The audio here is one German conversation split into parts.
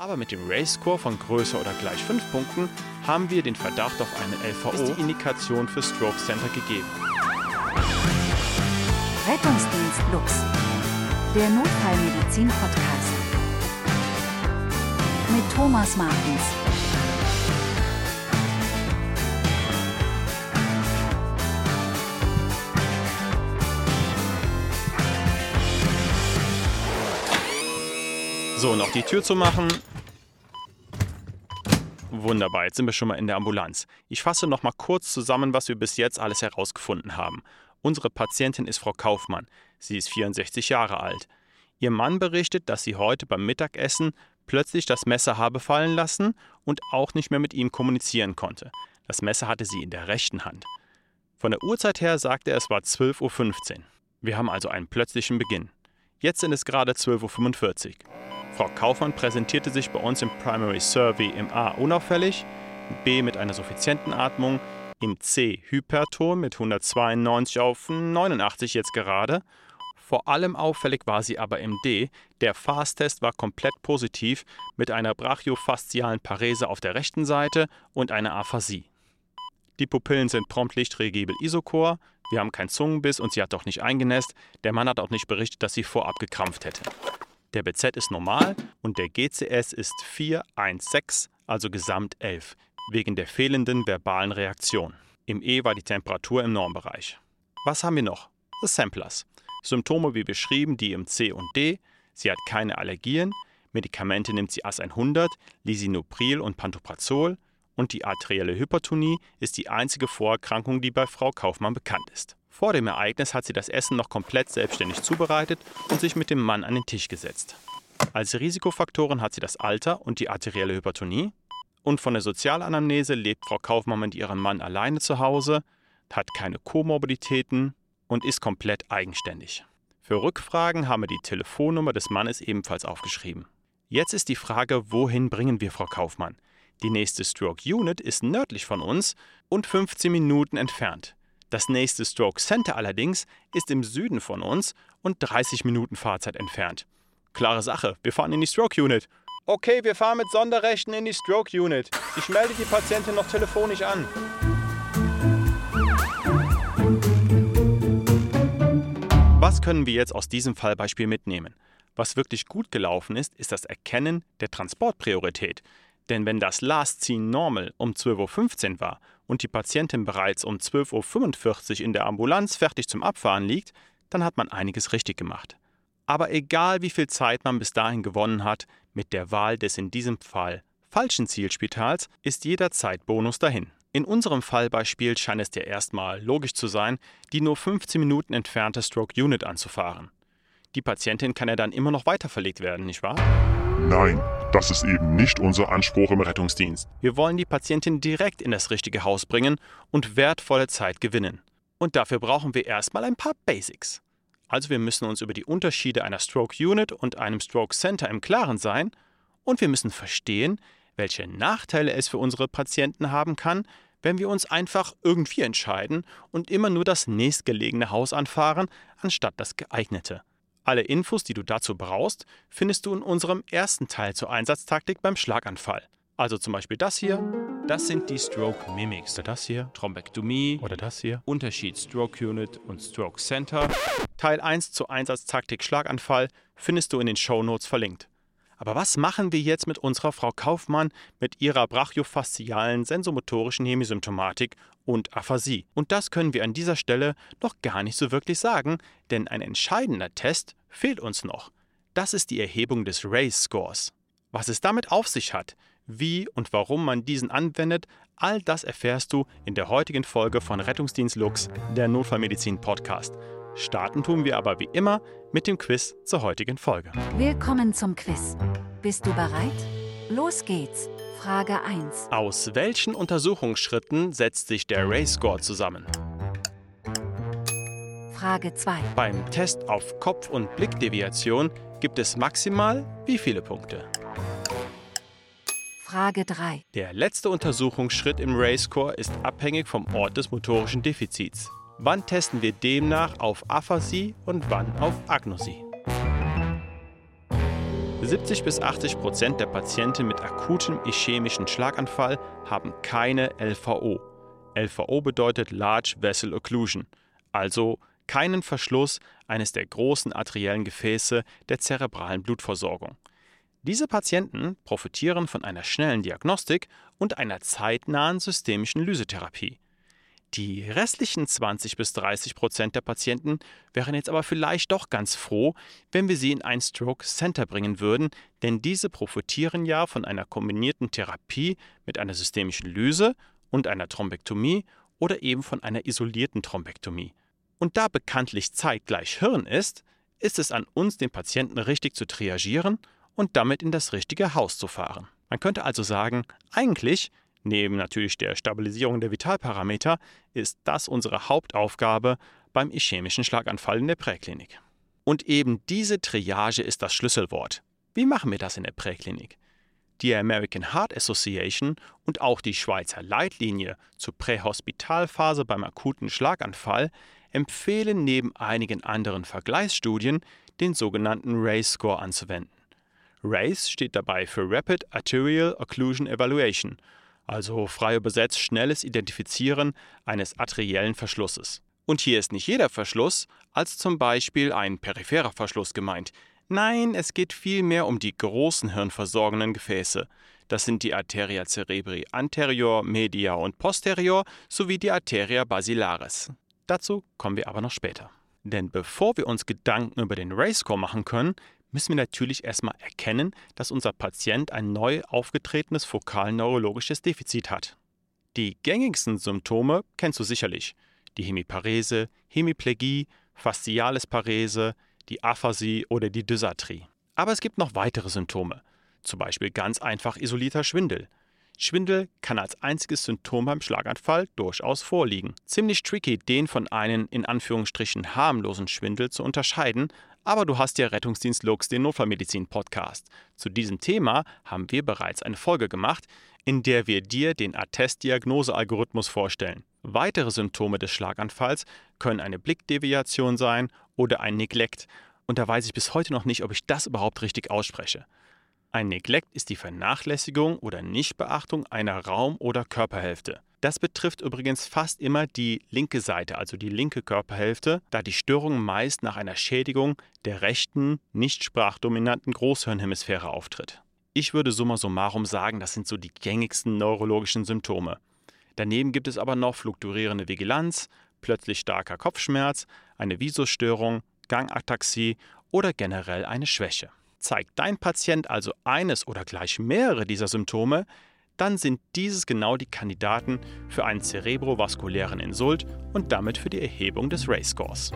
Aber mit dem Race-Score von größer oder gleich 5 Punkten haben wir den Verdacht auf eine LVO, ist die Indikation für Stroke Center gegeben. Rettungsdienst Lux, der Notfallmedizin-Podcast. Mit Thomas Martens. So, noch die Tür zu machen. Wunderbar, jetzt sind wir schon mal in der Ambulanz. Ich fasse noch mal kurz zusammen, was wir bis jetzt alles herausgefunden haben. Unsere Patientin ist Frau Kaufmann. Sie ist 64 Jahre alt. Ihr Mann berichtet, dass sie heute beim Mittagessen plötzlich das Messer habe fallen lassen und auch nicht mehr mit ihm kommunizieren konnte. Das Messer hatte sie in der rechten Hand. Von der Uhrzeit her sagte er, es war 12.15 Uhr. Wir haben also einen plötzlichen Beginn. Jetzt sind es gerade 12.45 Uhr. Frau Kaufmann präsentierte sich bei uns im Primary Survey im A unauffällig, im B mit einer suffizienten Atmung, im C Hyperton mit 192 auf 89 jetzt gerade. Vor allem auffällig war sie aber im D. Der Fast-Test war komplett positiv mit einer brachiofaszialen Parese auf der rechten Seite und einer Aphasie. Die Pupillen sind prompt lichtregibel isochor, wir haben keinen Zungenbiss und sie hat auch nicht eingenässt. Der Mann hat auch nicht berichtet, dass sie vorab gekrampft hätte. Der BZ ist normal und der GCS ist 416, also gesamt 11, wegen der fehlenden verbalen Reaktion. Im E war die Temperatur im Normbereich. Was haben wir noch? The Samplers. Symptome wie beschrieben, die im C und D. Sie hat keine Allergien. Medikamente nimmt sie AS100, Lisinopril und Pantoprazol. Und die arterielle Hypertonie ist die einzige Vorerkrankung, die bei Frau Kaufmann bekannt ist. Vor dem Ereignis hat sie das Essen noch komplett selbstständig zubereitet und sich mit dem Mann an den Tisch gesetzt. Als Risikofaktoren hat sie das Alter und die arterielle Hypertonie. Und von der Sozialanamnese lebt Frau Kaufmann mit ihrem Mann alleine zu Hause, hat keine Komorbiditäten und ist komplett eigenständig. Für Rückfragen haben wir die Telefonnummer des Mannes ebenfalls aufgeschrieben. Jetzt ist die Frage, wohin bringen wir Frau Kaufmann? Die nächste Stroke Unit ist nördlich von uns und 15 Minuten entfernt. Das nächste Stroke Center allerdings ist im Süden von uns und 30 Minuten Fahrzeit entfernt. Klare Sache, wir fahren in die Stroke Unit. Okay, wir fahren mit Sonderrechten in die Stroke Unit. Ich melde die Patientin noch telefonisch an. Was können wir jetzt aus diesem Fallbeispiel mitnehmen? Was wirklich gut gelaufen ist, ist das Erkennen der Transportpriorität. Denn wenn das Last Seen Normal um 12.15 Uhr war und die Patientin bereits um 12.45 Uhr in der Ambulanz fertig zum Abfahren liegt, dann hat man einiges richtig gemacht. Aber egal wie viel Zeit man bis dahin gewonnen hat, mit der Wahl des in diesem Fall falschen Zielspitals ist jeder Zeitbonus dahin. In unserem Fallbeispiel scheint es dir erstmal logisch zu sein, die nur 15 Minuten entfernte Stroke Unit anzufahren. Die Patientin kann ja dann immer noch weiter verlegt werden, nicht wahr? Nein, das ist eben nicht unser Anspruch im Rettungsdienst. Wir wollen die Patientin direkt in das richtige Haus bringen und wertvolle Zeit gewinnen. Und dafür brauchen wir erstmal ein paar Basics. Also wir müssen uns über die Unterschiede einer Stroke Unit und einem Stroke Center im Klaren sein und wir müssen verstehen, welche Nachteile es für unsere Patienten haben kann, wenn wir uns einfach irgendwie entscheiden und immer nur das nächstgelegene Haus anfahren, anstatt das geeignete. Alle Infos, die du dazu brauchst, findest du in unserem ersten Teil zur Einsatztaktik beim Schlaganfall. Also zum Beispiel das hier. Das sind die Stroke Mimics. Oder das hier. Thrombektomie. Oder das hier. Unterschied Stroke Unit und Stroke Center. Teil 1 zur Einsatztaktik Schlaganfall findest du in den Show Notes verlinkt. Aber was machen wir jetzt mit unserer Frau Kaufmann mit ihrer brachiofaszialen sensomotorischen Hemisymptomatik und Aphasie? Und das können wir an dieser Stelle noch gar nicht so wirklich sagen, denn ein entscheidender Test fehlt uns noch. Das ist die Erhebung des Race Scores. Was es damit auf sich hat, wie und warum man diesen anwendet, all das erfährst du in der heutigen Folge von Rettungsdienst Lux, der Notfallmedizin Podcast. Starten tun wir aber wie immer mit dem Quiz zur heutigen Folge. Willkommen zum Quiz. Bist du bereit? Los geht's. Frage 1. Aus welchen Untersuchungsschritten setzt sich der Ray-Score zusammen? Frage 2. Beim Test auf Kopf- und Blickdeviation gibt es maximal wie viele Punkte? Frage 3. Der letzte Untersuchungsschritt im Ray-Score ist abhängig vom Ort des motorischen Defizits. Wann testen wir demnach auf Aphasie und wann auf Agnosie? 70 bis 80 Prozent der Patienten mit akutem ischämischen Schlaganfall haben keine LVO. LVO bedeutet Large Vessel Occlusion, also keinen Verschluss eines der großen arteriellen Gefäße der zerebralen Blutversorgung. Diese Patienten profitieren von einer schnellen Diagnostik und einer zeitnahen systemischen Lysetherapie. Die restlichen 20 bis 30 Prozent der Patienten wären jetzt aber vielleicht doch ganz froh, wenn wir sie in ein Stroke Center bringen würden, denn diese profitieren ja von einer kombinierten Therapie mit einer systemischen Lyse und einer Thrombektomie oder eben von einer isolierten Thrombektomie. Und da bekanntlich zeitgleich Hirn ist, ist es an uns, den Patienten richtig zu triagieren und damit in das richtige Haus zu fahren. Man könnte also sagen, eigentlich, neben natürlich der Stabilisierung der Vitalparameter, ist das unsere Hauptaufgabe beim ischämischen Schlaganfall in der Präklinik. Und eben diese Triage ist das Schlüsselwort. Wie machen wir das in der Präklinik? Die American Heart Association und auch die Schweizer Leitlinie zur Prähospitalphase beim akuten Schlaganfall empfehlen neben einigen anderen Vergleichsstudien den sogenannten RACE-Score anzuwenden. RACE steht dabei für Rapid Arterial Occlusion Evaluation, also frei übersetzt schnelles Identifizieren eines arteriellen Verschlusses. Und hier ist nicht jeder Verschluss als zum Beispiel ein peripherer Verschluss gemeint. Nein, es geht vielmehr um die großen hirnversorgenden Gefäße. Das sind die Arteria cerebri anterior, media und posterior sowie die Arteria basilaris. Dazu kommen wir aber noch später. Denn bevor wir uns Gedanken über den Race-Score machen können, müssen wir natürlich erstmal erkennen, dass unser Patient ein neu aufgetretenes fokal-neurologisches Defizit hat. Die gängigsten Symptome kennst du sicherlich. Die Hemiparese, Hemiplegie, Fasziales Parese, die Aphasie oder die Dysarthrie. Aber es gibt noch weitere Symptome, zum Beispiel ganz einfach isolierter Schwindel. Schwindel kann als einziges Symptom beim Schlaganfall durchaus vorliegen. Ziemlich tricky, den von einem in Anführungsstrichen harmlosen Schwindel zu unterscheiden, aber du hast ja Rettungsdienst Lux, den Notfallmedizin-Podcast. Zu diesem Thema haben wir bereits eine Folge gemacht, in der wir dir den Attest-Diagnose-Algorithmus vorstellen. Weitere Symptome des Schlaganfalls können eine Blickdeviation sein oder ein Neglect. Und da weiß ich bis heute noch nicht, ob ich das überhaupt richtig ausspreche. Ein Neglect ist die Vernachlässigung oder Nichtbeachtung einer Raum- oder Körperhälfte. Das betrifft übrigens fast immer die linke Seite, also die linke Körperhälfte, da die Störung meist nach einer Schädigung der rechten, nicht sprachdominanten Großhirnhemisphäre auftritt. Ich würde summa summarum sagen, das sind so die gängigsten neurologischen Symptome. Daneben gibt es aber noch fluktuierende Vigilanz, plötzlich starker Kopfschmerz, eine Visusstörung, Gangataxie oder generell eine Schwäche. Zeigt dein Patient also eines oder gleich mehrere dieser Symptome, dann sind dieses genau die Kandidaten für einen zerebrovaskulären Insult und damit für die Erhebung des Race-Scores.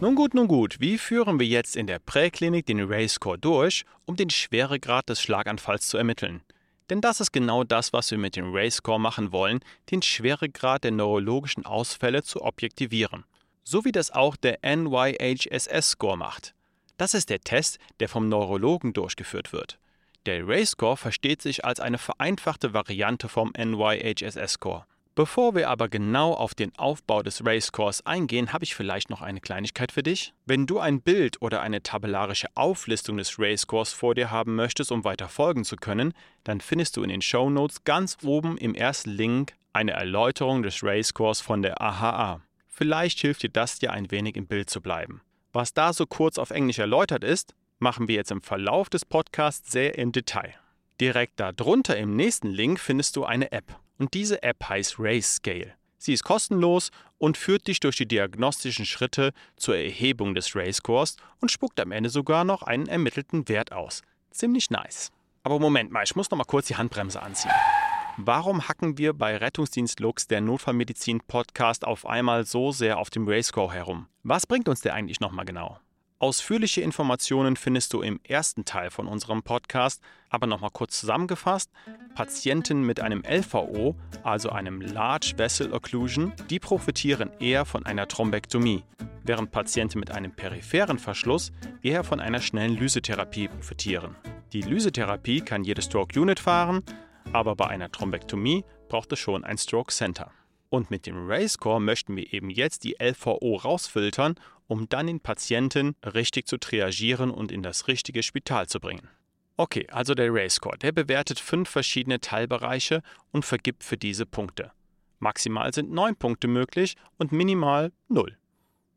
Nun gut, nun gut, wie führen wir jetzt in der Präklinik den Race-Score durch, um den Schweregrad des Schlaganfalls zu ermitteln? Denn das ist genau das, was wir mit dem Race-Score machen wollen, den Schweregrad der neurologischen Ausfälle zu objektivieren. So wie das auch der NYHSS-Score macht. Das ist der Test, der vom Neurologen durchgeführt wird. Der Ray-Score versteht sich als eine vereinfachte Variante vom NYHSS-Score. Bevor wir aber genau auf den Aufbau des Ray-Scores eingehen, habe ich vielleicht noch eine Kleinigkeit für dich. Wenn du ein Bild oder eine tabellarische Auflistung des Ray-Scores vor dir haben möchtest, um weiter folgen zu können, dann findest du in den Show Notes ganz oben im ersten Link eine Erläuterung des Ray-Scores von der AHA. Vielleicht hilft dir das dir ein wenig im Bild zu bleiben. Was da so kurz auf Englisch erläutert ist, machen wir jetzt im Verlauf des Podcasts sehr im Detail. Direkt darunter im nächsten Link findest du eine App. Und diese App heißt Race Scale. Sie ist kostenlos und führt dich durch die diagnostischen Schritte zur Erhebung des Race Scores und spuckt am Ende sogar noch einen ermittelten Wert aus. Ziemlich nice. Aber Moment mal, ich muss noch mal kurz die Handbremse anziehen. Warum hacken wir bei Rettungsdienst Lux, der Notfallmedizin Podcast, auf einmal so sehr auf dem Race Score herum? Was bringt uns der eigentlich nochmal genau? Ausführliche Informationen findest du im ersten Teil von unserem Podcast, aber nochmal kurz zusammengefasst. Patienten mit einem LVO, also einem Large Vessel Occlusion, die profitieren eher von einer Thrombektomie, während Patienten mit einem peripheren Verschluss eher von einer schnellen Lysetherapie profitieren. Die Lysetherapie kann jede Stroke Unit fahren, aber bei einer Thrombektomie braucht es schon ein Stroke Center. Und mit dem Ray-Score möchten wir eben jetzt die LVO rausfiltern um dann den Patienten richtig zu triagieren und in das richtige Spital zu bringen. Okay, also der Race-Score, der bewertet fünf verschiedene Teilbereiche und vergibt für diese Punkte. Maximal sind neun Punkte möglich und minimal null.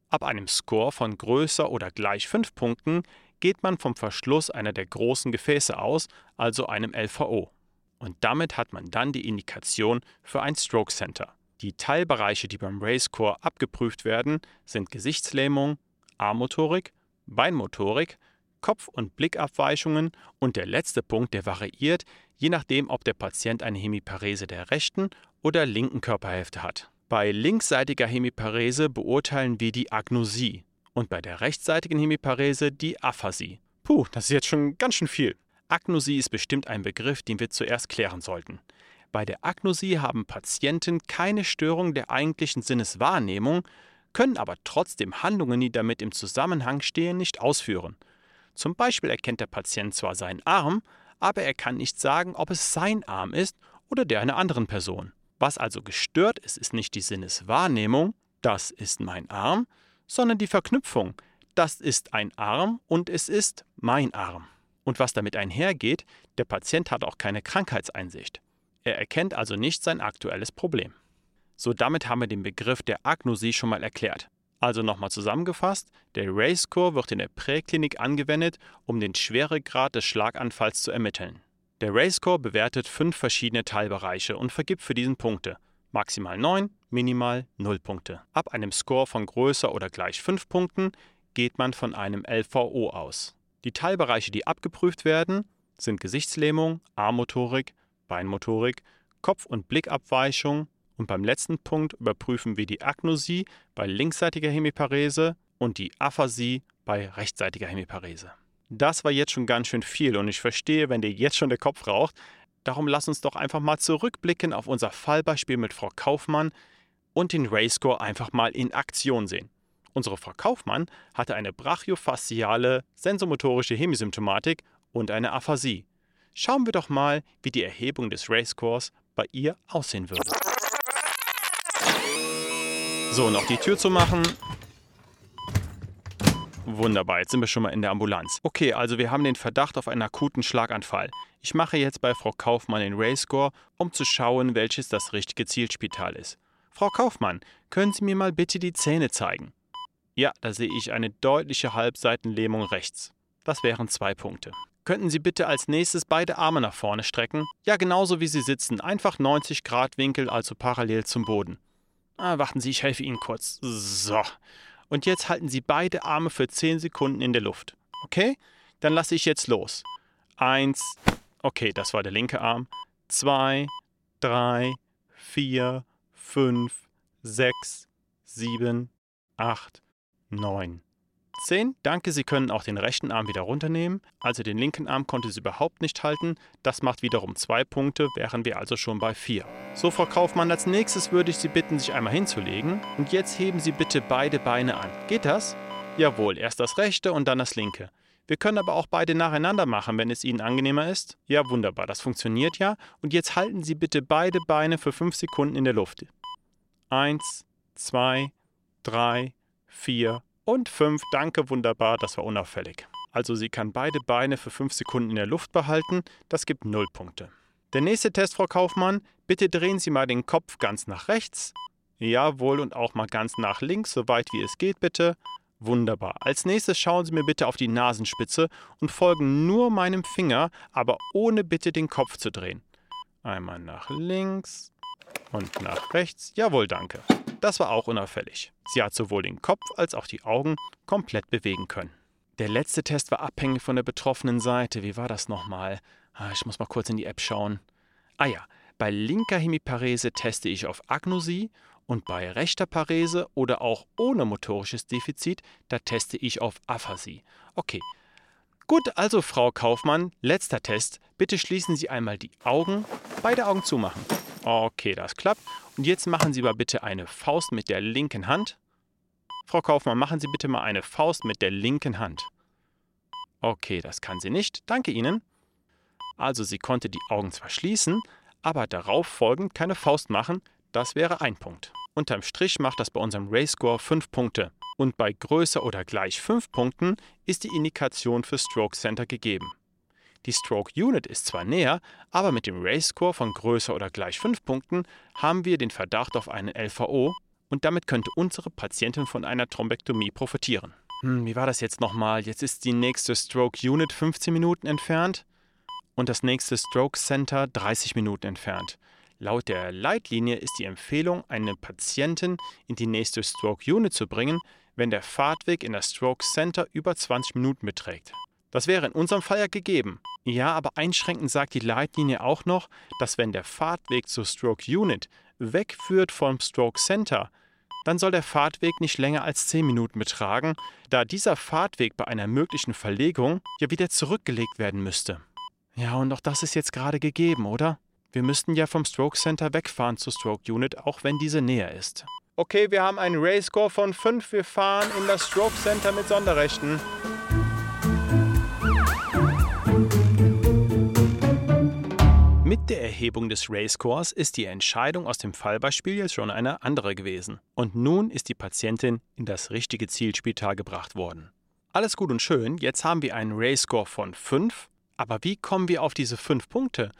Ab einem Score von größer oder gleich fünf Punkten geht man vom Verschluss einer der großen Gefäße aus, also einem LVO. Und damit hat man dann die Indikation für ein Stroke Center. Die Teilbereiche, die beim Racecore abgeprüft werden, sind Gesichtslähmung, Armmotorik, Beinmotorik, Kopf- und Blickabweichungen und der letzte Punkt, der variiert, je nachdem, ob der Patient eine Hemiparese der rechten oder linken Körperhälfte hat. Bei linksseitiger Hemiparese beurteilen wir die Agnosie und bei der rechtsseitigen Hemiparese die Aphasie. Puh, das ist jetzt schon ganz schön viel. Agnosie ist bestimmt ein Begriff, den wir zuerst klären sollten. Bei der Agnosie haben Patienten keine Störung der eigentlichen Sinneswahrnehmung, können aber trotzdem Handlungen, die damit im Zusammenhang stehen, nicht ausführen. Zum Beispiel erkennt der Patient zwar seinen Arm, aber er kann nicht sagen, ob es sein Arm ist oder der einer anderen Person. Was also gestört ist, ist nicht die Sinneswahrnehmung, das ist mein Arm, sondern die Verknüpfung, das ist ein Arm und es ist mein Arm. Und was damit einhergeht, der Patient hat auch keine Krankheitseinsicht. Er erkennt also nicht sein aktuelles Problem. So, damit haben wir den Begriff der Agnosie schon mal erklärt. Also nochmal zusammengefasst, der Race-Score wird in der Präklinik angewendet, um den Schweregrad des Schlaganfalls zu ermitteln. Der Race-Score bewertet fünf verschiedene Teilbereiche und vergibt für diesen Punkte. Maximal 9, minimal 0 Punkte. Ab einem Score von größer oder gleich 5 Punkten geht man von einem LVO aus. Die Teilbereiche, die abgeprüft werden, sind Gesichtslähmung, Armmotorik, Beinmotorik, Kopf- und Blickabweichung und beim letzten Punkt überprüfen wir die Agnosie bei linksseitiger Hemiparese und die Aphasie bei rechtsseitiger Hemiparese. Das war jetzt schon ganz schön viel und ich verstehe, wenn dir jetzt schon der Kopf raucht. Darum lass uns doch einfach mal zurückblicken auf unser Fallbeispiel mit Frau Kaufmann und den Rayscore einfach mal in Aktion sehen. Unsere Frau Kaufmann hatte eine brachiofasziale sensomotorische Hemisymptomatik und eine Aphasie. Schauen wir doch mal, wie die Erhebung des Racecores bei ihr aussehen würde. So, noch die Tür zu machen. Wunderbar, jetzt sind wir schon mal in der Ambulanz. Okay, also wir haben den Verdacht auf einen akuten Schlaganfall. Ich mache jetzt bei Frau Kaufmann den Rayscore, um zu schauen, welches das richtige Zielspital ist. Frau Kaufmann, können Sie mir mal bitte die Zähne zeigen? Ja, da sehe ich eine deutliche Halbseitenlähmung rechts. Das wären zwei Punkte. Könnten Sie bitte als nächstes beide Arme nach vorne strecken? Ja, genauso wie Sie sitzen, einfach 90 Grad Winkel, also parallel zum Boden. Ah, warten Sie, ich helfe Ihnen kurz. So. Und jetzt halten Sie beide Arme für 10 Sekunden in der Luft. Okay? Dann lasse ich jetzt los. Eins. Okay, das war der linke Arm. Zwei, drei, vier, fünf, sechs, sieben, acht, neun. 10. Danke, Sie können auch den rechten Arm wieder runternehmen. Also den linken Arm konnte sie überhaupt nicht halten. Das macht wiederum zwei Punkte, wären wir also schon bei 4. So, Frau Kaufmann, als nächstes würde ich Sie bitten, sich einmal hinzulegen. Und jetzt heben Sie bitte beide Beine an. Geht das? Jawohl, erst das rechte und dann das linke. Wir können aber auch beide nacheinander machen, wenn es Ihnen angenehmer ist. Ja, wunderbar, das funktioniert ja. Und jetzt halten Sie bitte beide Beine für 5 Sekunden in der Luft. 1, 2, 3, 4 und 5, danke, wunderbar, das war unauffällig. Also sie kann beide Beine für 5 Sekunden in der Luft behalten, das gibt 0 Punkte. Der nächste Test, Frau Kaufmann, bitte drehen Sie mal den Kopf ganz nach rechts. Jawohl, und auch mal ganz nach links, so weit wie es geht, bitte. Wunderbar. Als nächstes schauen Sie mir bitte auf die Nasenspitze und folgen nur meinem Finger, aber ohne bitte den Kopf zu drehen. Einmal nach links und nach rechts. Jawohl, danke. Das war auch unauffällig. Sie hat sowohl den Kopf als auch die Augen komplett bewegen können. Der letzte Test war abhängig von der betroffenen Seite. Wie war das nochmal? Ah, ich muss mal kurz in die App schauen. Ah ja, bei linker Hemiparese teste ich auf Agnosie und bei rechter Parese oder auch ohne motorisches Defizit, da teste ich auf Aphasie. Okay. Gut, also Frau Kaufmann, letzter Test. Bitte schließen Sie einmal die Augen, beide Augen zumachen. Okay, das klappt. Und jetzt machen Sie mal bitte eine Faust mit der linken Hand. Frau Kaufmann, machen Sie bitte mal eine Faust mit der linken Hand. Okay, das kann sie nicht. Danke Ihnen. Also sie konnte die Augen zwar schließen, aber darauf folgend keine Faust machen. Das wäre ein Punkt. Unterm Strich macht das bei unserem Race-Score 5 Punkte. und bei größer oder gleich 5 Punkten ist die Indikation für Stroke Center gegeben. Die Stroke Unit ist zwar näher, aber mit dem Race Score von größer oder gleich 5 Punkten haben wir den Verdacht auf einen LVO und damit könnte unsere Patientin von einer Thrombektomie profitieren. Hm, wie war das jetzt nochmal? Jetzt ist die nächste Stroke Unit 15 Minuten entfernt und das nächste Stroke Center 30 Minuten entfernt. Laut der Leitlinie ist die Empfehlung, eine Patientin in die nächste Stroke Unit zu bringen, wenn der Fahrtweg in das Stroke Center über 20 Minuten beträgt. Das wäre in unserem Fall ja gegeben. Ja, aber einschränkend sagt die Leitlinie auch noch, dass wenn der Fahrtweg zur Stroke Unit wegführt vom Stroke Center, dann soll der Fahrtweg nicht länger als 10 Minuten betragen, da dieser Fahrtweg bei einer möglichen Verlegung ja wieder zurückgelegt werden müsste. Ja, und auch das ist jetzt gerade gegeben, oder? Wir müssten ja vom Stroke Center wegfahren zur Stroke Unit, auch wenn diese näher ist. Okay, wir haben einen Race Score von 5. Wir fahren in das Stroke Center mit Sonderrechten. Mit der Erhebung des Race-Scores ist die Entscheidung aus dem Fallbeispiel jetzt schon eine andere gewesen. Und nun ist die Patientin in das richtige Zielspital gebracht worden. Alles gut und schön, jetzt haben wir einen Race-Score von 5, aber wie kommen wir auf diese 5 Punkte?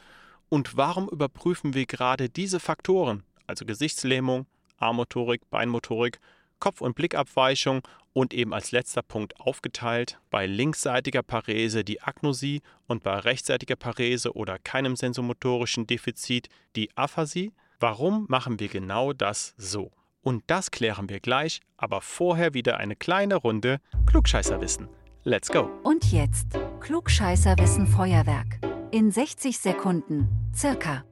Und warum überprüfen wir gerade diese Faktoren, also Gesichtslähmung, Armmotorik, Beinmotorik Kopf- und Blickabweichung und eben als letzter Punkt aufgeteilt bei linksseitiger Parese die Agnosie und bei rechtsseitiger Parese oder keinem sensomotorischen Defizit die Aphasie. Warum machen wir genau das so? Und das klären wir gleich, aber vorher wieder eine kleine Runde Klugscheißerwissen. Let's go! Und jetzt Klugscheißerwissen Feuerwerk. In 60 Sekunden, circa.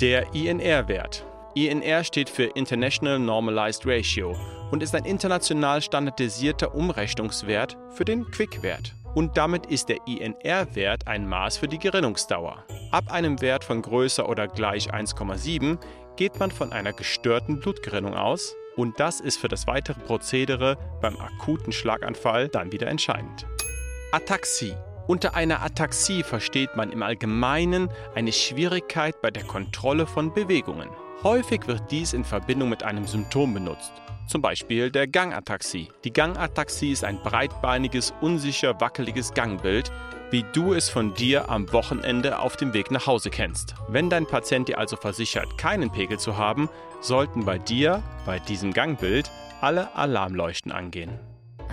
Der INR-Wert. INR steht für International Normalized Ratio und ist ein international standardisierter Umrechnungswert für den Quick-Wert. Und damit ist der INR-Wert ein Maß für die Gerinnungsdauer. Ab einem Wert von größer oder gleich 1,7 geht man von einer gestörten Blutgerinnung aus und das ist für das weitere Prozedere beim akuten Schlaganfall dann wieder entscheidend. Ataxie. Unter einer Ataxie versteht man im Allgemeinen eine Schwierigkeit bei der Kontrolle von Bewegungen. Häufig wird dies in Verbindung mit einem Symptom benutzt zum Beispiel der Gangataxie. Die Gangataxie ist ein breitbeiniges, unsicher wackeliges Gangbild, wie du es von dir am Wochenende auf dem Weg nach Hause kennst. Wenn dein Patient dir also versichert, keinen Pegel zu haben, sollten bei dir, bei diesem Gangbild, alle Alarmleuchten angehen.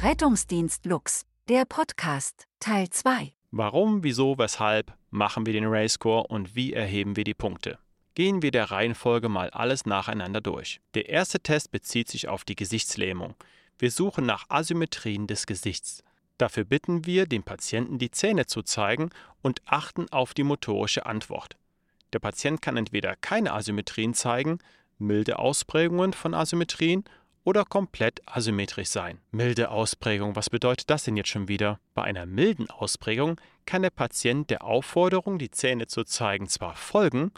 Rettungsdienst Lux, der Podcast, Teil 2. Warum, wieso, weshalb machen wir den Race-Score und wie erheben wir die Punkte? Gehen wir der Reihenfolge mal alles nacheinander durch. Der erste Test bezieht sich auf die Gesichtslähmung. Wir suchen nach Asymmetrien des Gesichts. Dafür bitten wir, dem Patienten die Zähne zu zeigen und achten auf die motorische Antwort. Der Patient kann entweder keine Asymmetrien zeigen, milde Ausprägungen von Asymmetrien oder komplett asymmetrisch sein. Milde Ausprägung, was bedeutet das denn jetzt schon wieder? Bei einer milden Ausprägung kann der Patient der Aufforderung, die Zähne zu zeigen, zwar folgen,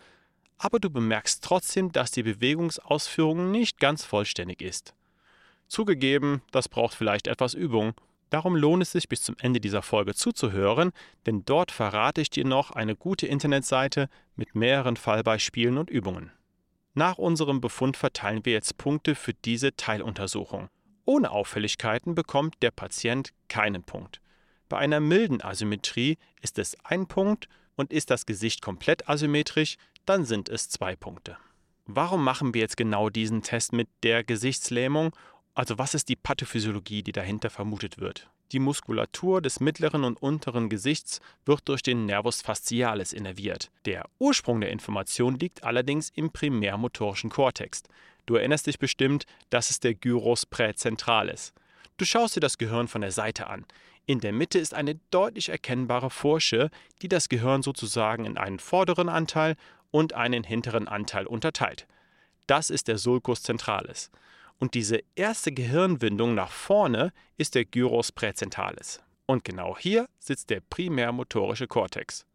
aber du bemerkst trotzdem, dass die Bewegungsausführung nicht ganz vollständig ist. Zugegeben, das braucht vielleicht etwas Übung, darum lohnt es sich bis zum Ende dieser Folge zuzuhören, denn dort verrate ich dir noch eine gute Internetseite mit mehreren Fallbeispielen und Übungen. Nach unserem Befund verteilen wir jetzt Punkte für diese Teiluntersuchung. Ohne Auffälligkeiten bekommt der Patient keinen Punkt. Bei einer milden Asymmetrie ist es ein Punkt und ist das Gesicht komplett asymmetrisch, dann sind es zwei Punkte. Warum machen wir jetzt genau diesen Test mit der Gesichtslähmung? Also was ist die Pathophysiologie, die dahinter vermutet wird? Die Muskulatur des mittleren und unteren Gesichts wird durch den Nervus fascialis innerviert. Der Ursprung der Information liegt allerdings im primärmotorischen Kortex. Du erinnerst dich bestimmt, das ist der Gyrus praecentralis. Du schaust dir das Gehirn von der Seite an. In der Mitte ist eine deutlich erkennbare Forsche, die das Gehirn sozusagen in einen vorderen Anteil und einen hinteren Anteil unterteilt. Das ist der Sulcus centralis. Und diese erste Gehirnwindung nach vorne ist der Gyrus praecentalis. Und genau hier sitzt der primärmotorische Kortex.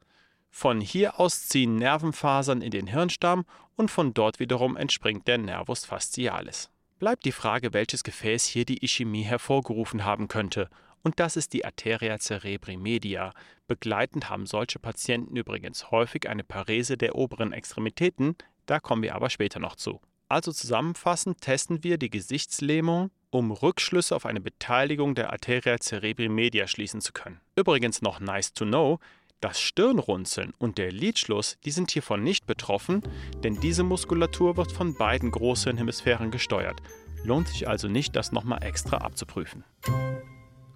Von hier aus ziehen Nervenfasern in den Hirnstamm und von dort wiederum entspringt der Nervus fascialis. Bleibt die Frage, welches Gefäß hier die Ischämie hervorgerufen haben könnte und das ist die Arteria cerebri media. Begleitend haben solche Patienten übrigens häufig eine Parese der oberen Extremitäten, da kommen wir aber später noch zu. Also zusammenfassend testen wir die Gesichtslähmung um Rückschlüsse auf eine Beteiligung der Arteria cerebri media schließen zu können. Übrigens noch nice to know, das Stirnrunzeln und der Lidschluss, die sind hiervon nicht betroffen, denn diese Muskulatur wird von beiden Großhirnhemisphären gesteuert. Lohnt sich also nicht, das nochmal extra abzuprüfen.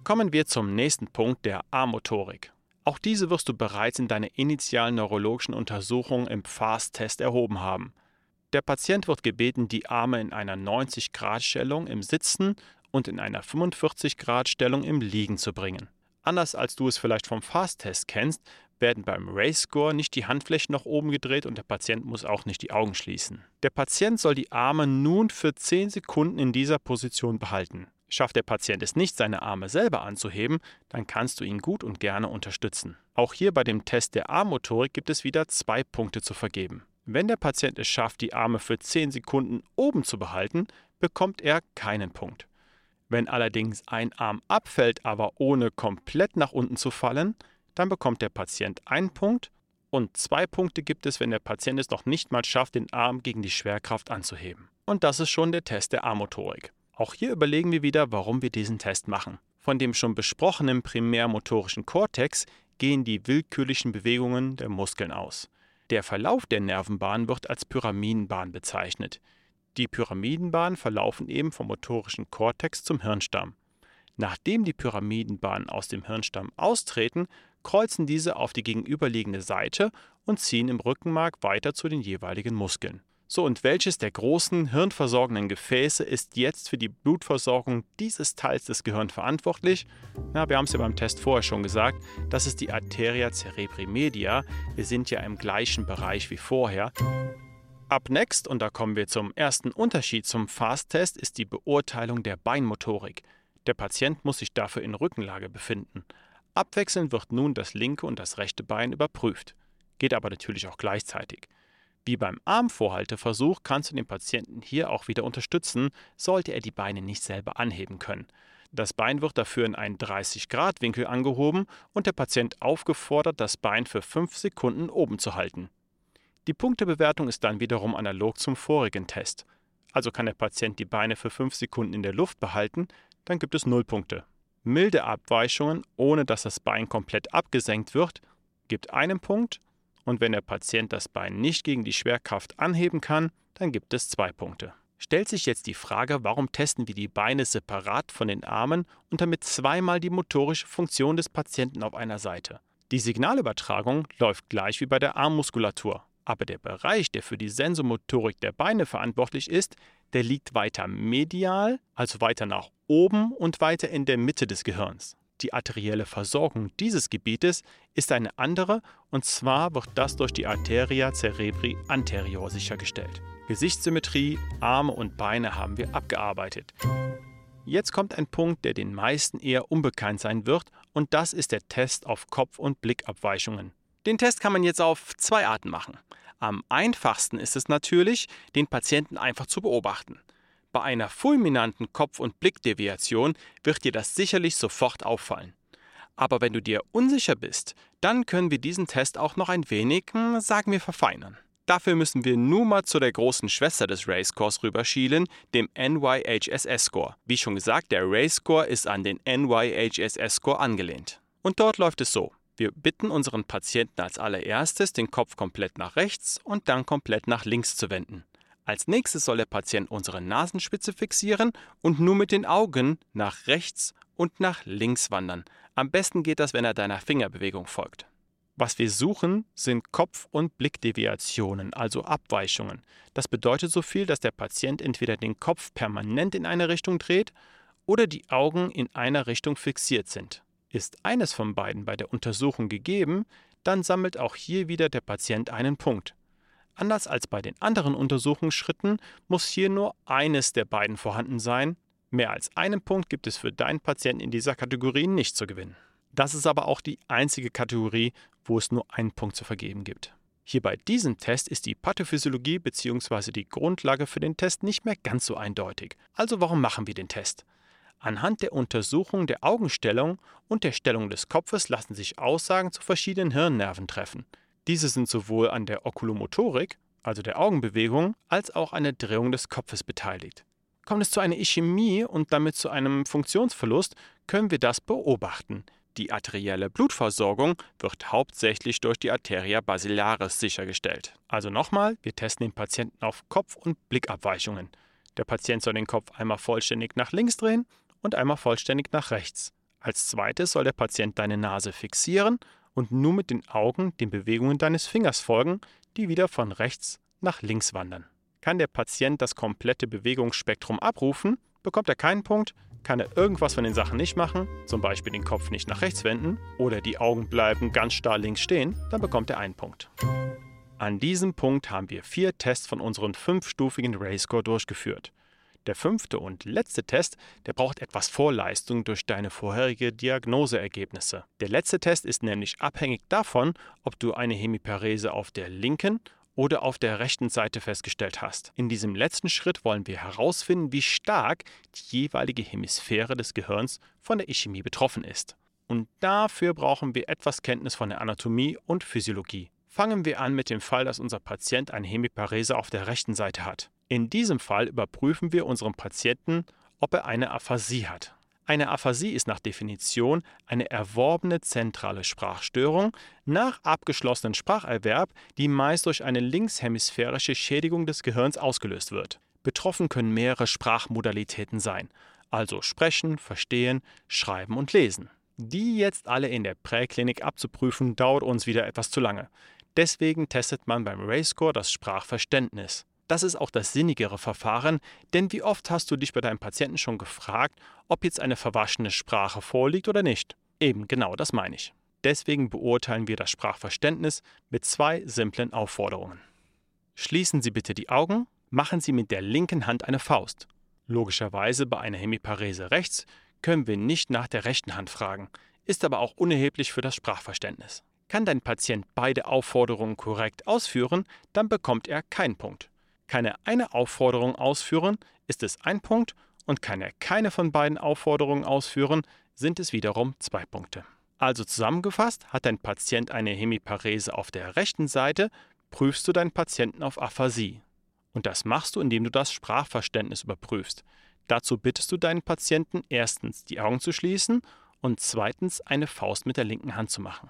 Kommen wir zum nächsten Punkt der A-Motorik. Auch diese wirst du bereits in deiner initialen neurologischen Untersuchung im FAST-Test erhoben haben. Der Patient wird gebeten, die Arme in einer 90-Grad-Stellung im Sitzen und in einer 45-Grad-Stellung im Liegen zu bringen. Anders als du es vielleicht vom FAST-Test kennst, werden beim Race-Score nicht die Handflächen nach oben gedreht und der Patient muss auch nicht die Augen schließen. Der Patient soll die Arme nun für 10 Sekunden in dieser Position behalten. Schafft der Patient es nicht, seine Arme selber anzuheben, dann kannst du ihn gut und gerne unterstützen. Auch hier bei dem Test der Armmotorik gibt es wieder zwei Punkte zu vergeben. Wenn der Patient es schafft, die Arme für 10 Sekunden oben zu behalten, bekommt er keinen Punkt. Wenn allerdings ein Arm abfällt, aber ohne komplett nach unten zu fallen, dann bekommt der Patient einen Punkt und zwei Punkte gibt es, wenn der Patient es noch nicht mal schafft, den Arm gegen die Schwerkraft anzuheben. Und das ist schon der Test der Armmotorik. Auch hier überlegen wir wieder, warum wir diesen Test machen. Von dem schon besprochenen primärmotorischen Kortex gehen die willkürlichen Bewegungen der Muskeln aus. Der Verlauf der Nervenbahn wird als Pyramidenbahn bezeichnet. Die Pyramidenbahnen verlaufen eben vom motorischen Kortex zum Hirnstamm. Nachdem die Pyramidenbahnen aus dem Hirnstamm austreten, kreuzen diese auf die gegenüberliegende Seite und ziehen im Rückenmark weiter zu den jeweiligen Muskeln. So, und welches der großen hirnversorgenden Gefäße ist jetzt für die Blutversorgung dieses Teils des Gehirns verantwortlich? Na, wir haben es ja beim Test vorher schon gesagt, das ist die Arteria cerebri media. Wir sind ja im gleichen Bereich wie vorher. Up next, und da kommen wir zum ersten Unterschied zum Fast-Test, ist die Beurteilung der Beinmotorik. Der Patient muss sich dafür in Rückenlage befinden. Abwechselnd wird nun das linke und das rechte Bein überprüft. Geht aber natürlich auch gleichzeitig. Wie beim Armvorhalteversuch kannst du den Patienten hier auch wieder unterstützen, sollte er die Beine nicht selber anheben können. Das Bein wird dafür in einen 30-Grad-Winkel angehoben und der Patient aufgefordert, das Bein für 5 Sekunden oben zu halten. Die Punktebewertung ist dann wiederum analog zum vorigen Test. Also kann der Patient die Beine für 5 Sekunden in der Luft behalten, dann gibt es 0 Punkte. Milde Abweichungen, ohne dass das Bein komplett abgesenkt wird, gibt einen Punkt und wenn der Patient das Bein nicht gegen die Schwerkraft anheben kann, dann gibt es zwei Punkte. Stellt sich jetzt die Frage, warum testen wir die Beine separat von den Armen und damit zweimal die motorische Funktion des Patienten auf einer Seite? Die Signalübertragung läuft gleich wie bei der Armmuskulatur, aber der Bereich, der für die Sensomotorik der Beine verantwortlich ist, der liegt weiter medial, also weiter nach oben und weiter in der Mitte des Gehirns. Die arterielle Versorgung dieses Gebietes ist eine andere und zwar wird das durch die Arteria cerebri anterior sichergestellt. Gesichtssymmetrie, Arme und Beine haben wir abgearbeitet. Jetzt kommt ein Punkt, der den meisten eher unbekannt sein wird und das ist der Test auf Kopf- und Blickabweichungen. Den Test kann man jetzt auf zwei Arten machen. Am einfachsten ist es natürlich, den Patienten einfach zu beobachten. Bei einer fulminanten Kopf- und Blickdeviation wird dir das sicherlich sofort auffallen. Aber wenn du dir unsicher bist, dann können wir diesen Test auch noch ein wenig, hm, sagen wir, verfeinern. Dafür müssen wir nun mal zu der großen Schwester des Race-Scores rüberschielen, dem NYHSS-Score. Wie schon gesagt, der Race-Score ist an den NYHSS-Score angelehnt. Und dort läuft es so. Wir bitten unseren Patienten als allererstes, den Kopf komplett nach rechts und dann komplett nach links zu wenden. Als nächstes soll der Patient unsere Nasenspitze fixieren und nur mit den Augen nach rechts und nach links wandern. Am besten geht das, wenn er deiner Fingerbewegung folgt. Was wir suchen, sind Kopf- und Blickdeviationen, also Abweichungen. Das bedeutet so viel, dass der Patient entweder den Kopf permanent in eine Richtung dreht oder die Augen in einer Richtung fixiert sind. Ist eines von beiden bei der Untersuchung gegeben, dann sammelt auch hier wieder der Patient einen Punkt. Anders als bei den anderen Untersuchungsschritten muss hier nur eines der beiden vorhanden sein. Mehr als einen Punkt gibt es für deinen Patienten in dieser Kategorie nicht zu gewinnen. Das ist aber auch die einzige Kategorie, wo es nur einen Punkt zu vergeben gibt. Hier bei diesem Test ist die Pathophysiologie bzw. die Grundlage für den Test nicht mehr ganz so eindeutig. Also warum machen wir den Test? Anhand der Untersuchung der Augenstellung und der Stellung des Kopfes lassen sich Aussagen zu verschiedenen Hirnnerven treffen. Diese sind sowohl an der Okulomotorik, also der Augenbewegung, als auch an der Drehung des Kopfes beteiligt. Kommt es zu einer Ischämie und damit zu einem Funktionsverlust, können wir das beobachten. Die arterielle Blutversorgung wird hauptsächlich durch die Arteria basilaris sichergestellt. Also nochmal, wir testen den Patienten auf Kopf- und Blickabweichungen. Der Patient soll den Kopf einmal vollständig nach links drehen und einmal vollständig nach rechts. Als zweites soll der Patient deine Nase fixieren und nur mit den Augen den Bewegungen deines Fingers folgen, die wieder von rechts nach links wandern. Kann der Patient das komplette Bewegungsspektrum abrufen, bekommt er keinen Punkt, kann er irgendwas von den Sachen nicht machen, zum Beispiel den Kopf nicht nach rechts wenden oder die Augen bleiben ganz starr links stehen, dann bekommt er einen Punkt. An diesem Punkt haben wir vier Tests von unserem fünfstufigen Ray-Score durchgeführt. Der fünfte und letzte Test, der braucht etwas Vorleistung durch deine vorherige Diagnoseergebnisse. Der letzte Test ist nämlich abhängig davon, ob du eine Hemiparese auf der linken oder auf der rechten Seite festgestellt hast. In diesem letzten Schritt wollen wir herausfinden, wie stark die jeweilige Hemisphäre des Gehirns von der Ischämie betroffen ist. Und dafür brauchen wir etwas Kenntnis von der Anatomie und Physiologie. Fangen wir an mit dem Fall, dass unser Patient eine Hemiparese auf der rechten Seite hat. In diesem Fall überprüfen wir unseren Patienten, ob er eine Aphasie hat. Eine Aphasie ist nach Definition eine erworbene zentrale Sprachstörung nach abgeschlossenem Spracherwerb, die meist durch eine linkshemisphärische Schädigung des Gehirns ausgelöst wird. Betroffen können mehrere Sprachmodalitäten sein, also sprechen, verstehen, schreiben und lesen. Die jetzt alle in der Präklinik abzuprüfen, dauert uns wieder etwas zu lange. Deswegen testet man beim Ray-Score das Sprachverständnis. Das ist auch das sinnigere Verfahren, denn wie oft hast du dich bei deinem Patienten schon gefragt, ob jetzt eine verwaschene Sprache vorliegt oder nicht? Eben genau das meine ich. Deswegen beurteilen wir das Sprachverständnis mit zwei simplen Aufforderungen. Schließen Sie bitte die Augen, machen Sie mit der linken Hand eine Faust. Logischerweise bei einer Hemiparese rechts können wir nicht nach der rechten Hand fragen, ist aber auch unerheblich für das Sprachverständnis. Kann dein Patient beide Aufforderungen korrekt ausführen, dann bekommt er keinen Punkt. Kann er eine Aufforderung ausführen, ist es ein Punkt und kann er keine von beiden Aufforderungen ausführen, sind es wiederum zwei Punkte. Also zusammengefasst, hat dein Patient eine Hemiparese auf der rechten Seite, prüfst du deinen Patienten auf Aphasie. Und das machst du, indem du das Sprachverständnis überprüfst. Dazu bittest du deinen Patienten erstens die Augen zu schließen und zweitens eine Faust mit der linken Hand zu machen.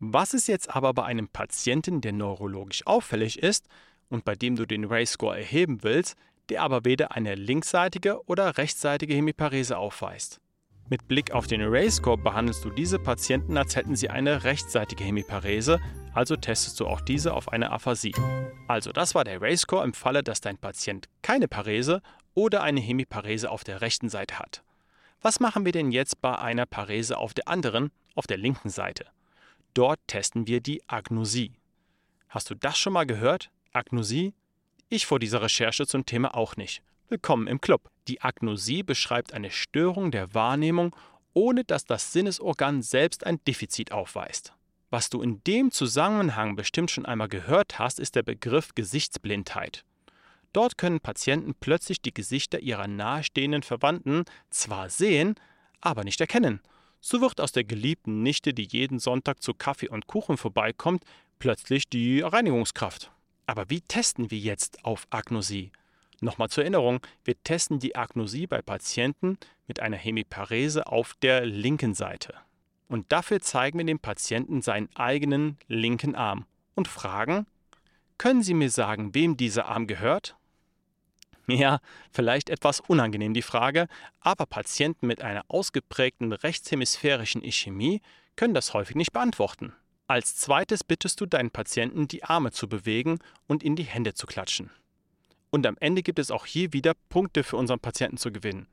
Was ist jetzt aber bei einem Patienten, der neurologisch auffällig ist, und bei dem du den Ray-Score erheben willst, der aber weder eine linksseitige oder rechtsseitige Hemiparese aufweist. Mit Blick auf den Ray-Score behandelst du diese Patienten, als hätten sie eine rechtsseitige Hemiparese, also testest du auch diese auf eine Aphasie. Also das war der Ray-Score im Falle, dass dein Patient keine Parese oder eine Hemiparese auf der rechten Seite hat. Was machen wir denn jetzt bei einer Parese auf der anderen, auf der linken Seite? Dort testen wir die Agnosie. Hast du das schon mal gehört? Agnosie? Ich vor dieser Recherche zum Thema auch nicht. Willkommen im Club. Die Agnosie beschreibt eine Störung der Wahrnehmung, ohne dass das Sinnesorgan selbst ein Defizit aufweist. Was du in dem Zusammenhang bestimmt schon einmal gehört hast, ist der Begriff Gesichtsblindheit. Dort können Patienten plötzlich die Gesichter ihrer nahestehenden Verwandten zwar sehen, aber nicht erkennen. So wird aus der geliebten Nichte, die jeden Sonntag zu Kaffee und Kuchen vorbeikommt, plötzlich die Reinigungskraft. Aber wie testen wir jetzt auf Agnosie? Nochmal zur Erinnerung, wir testen die Agnosie bei Patienten mit einer Hemiparese auf der linken Seite. Und dafür zeigen wir dem Patienten seinen eigenen linken Arm und fragen, können Sie mir sagen, wem dieser Arm gehört? Ja, vielleicht etwas unangenehm die Frage, aber Patienten mit einer ausgeprägten rechtshemisphärischen Ischämie können das häufig nicht beantworten. Als zweites bittest du deinen Patienten, die Arme zu bewegen und in die Hände zu klatschen. Und am Ende gibt es auch hier wieder Punkte für unseren Patienten zu gewinnen.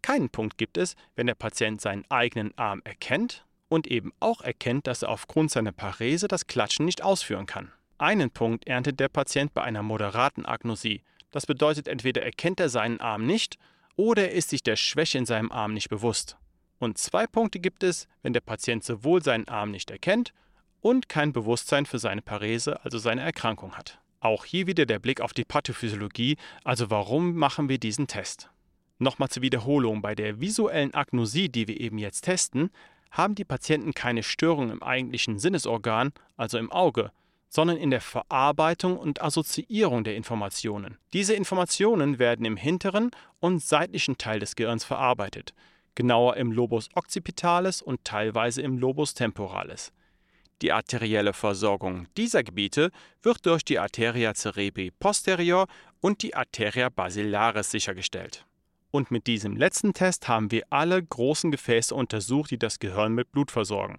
Keinen Punkt gibt es, wenn der Patient seinen eigenen Arm erkennt und eben auch erkennt, dass er aufgrund seiner Parese das Klatschen nicht ausführen kann. Einen Punkt erntet der Patient bei einer moderaten Agnosie. Das bedeutet, entweder erkennt er seinen Arm nicht oder er ist sich der Schwäche in seinem Arm nicht bewusst. Und zwei Punkte gibt es, wenn der Patient sowohl seinen Arm nicht erkennt und kein Bewusstsein für seine Parese, also seine Erkrankung hat. Auch hier wieder der Blick auf die Pathophysiologie, also warum machen wir diesen Test? Nochmal zur Wiederholung, bei der visuellen Agnosie, die wir eben jetzt testen, haben die Patienten keine Störung im eigentlichen Sinnesorgan, also im Auge, sondern in der Verarbeitung und Assoziierung der Informationen. Diese Informationen werden im hinteren und seitlichen Teil des Gehirns verarbeitet, genauer im Lobus occipitalis und teilweise im Lobus temporalis. Die arterielle Versorgung dieser Gebiete wird durch die Arteria cerebri posterior und die Arteria basilaris sichergestellt. Und mit diesem letzten Test haben wir alle großen Gefäße untersucht, die das Gehirn mit Blut versorgen.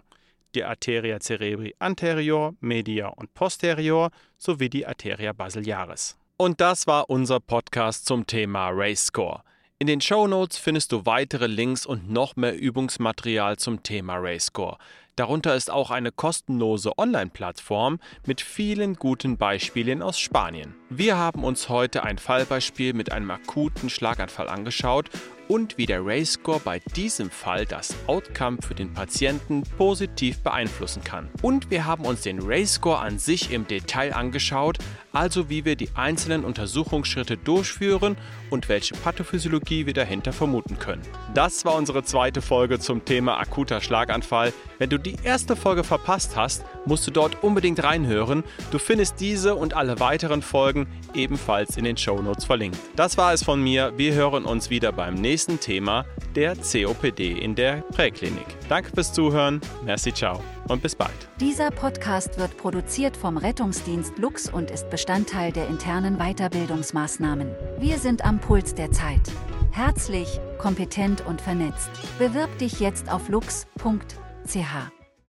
Die Arteria cerebri anterior, medior und posterior sowie die Arteria basilaris. Und das war unser Podcast zum Thema Race Score. In den Show Notes findest du weitere Links und noch mehr Übungsmaterial zum Thema Race Score. Darunter ist auch eine kostenlose Online-Plattform mit vielen guten Beispielen aus Spanien. Wir haben uns heute ein Fallbeispiel mit einem akuten Schlaganfall angeschaut und wie der Race-Score bei diesem Fall das Outcome für den Patienten positiv beeinflussen kann. Und wir haben uns den Race-Score an sich im Detail angeschaut, also wie wir die einzelnen Untersuchungsschritte durchführen und welche Pathophysiologie wir dahinter vermuten können. Das war unsere zweite Folge zum Thema akuter Schlaganfall. Wenn du die erste Folge verpasst hast, musst du dort unbedingt reinhören. Du findest diese und alle weiteren Folgen ebenfalls in den Show Notes verlinkt. Das war es von mir. Wir hören uns wieder beim nächsten Thema, der COPD in der Präklinik. Danke fürs Zuhören. Merci, ciao und bis bald. Dieser Podcast wird produziert vom Rettungsdienst Lux und ist Bestandteil der internen Weiterbildungsmaßnahmen. Wir sind am Puls der Zeit. Herzlich, kompetent und vernetzt. Bewirb dich jetzt auf lux.ch.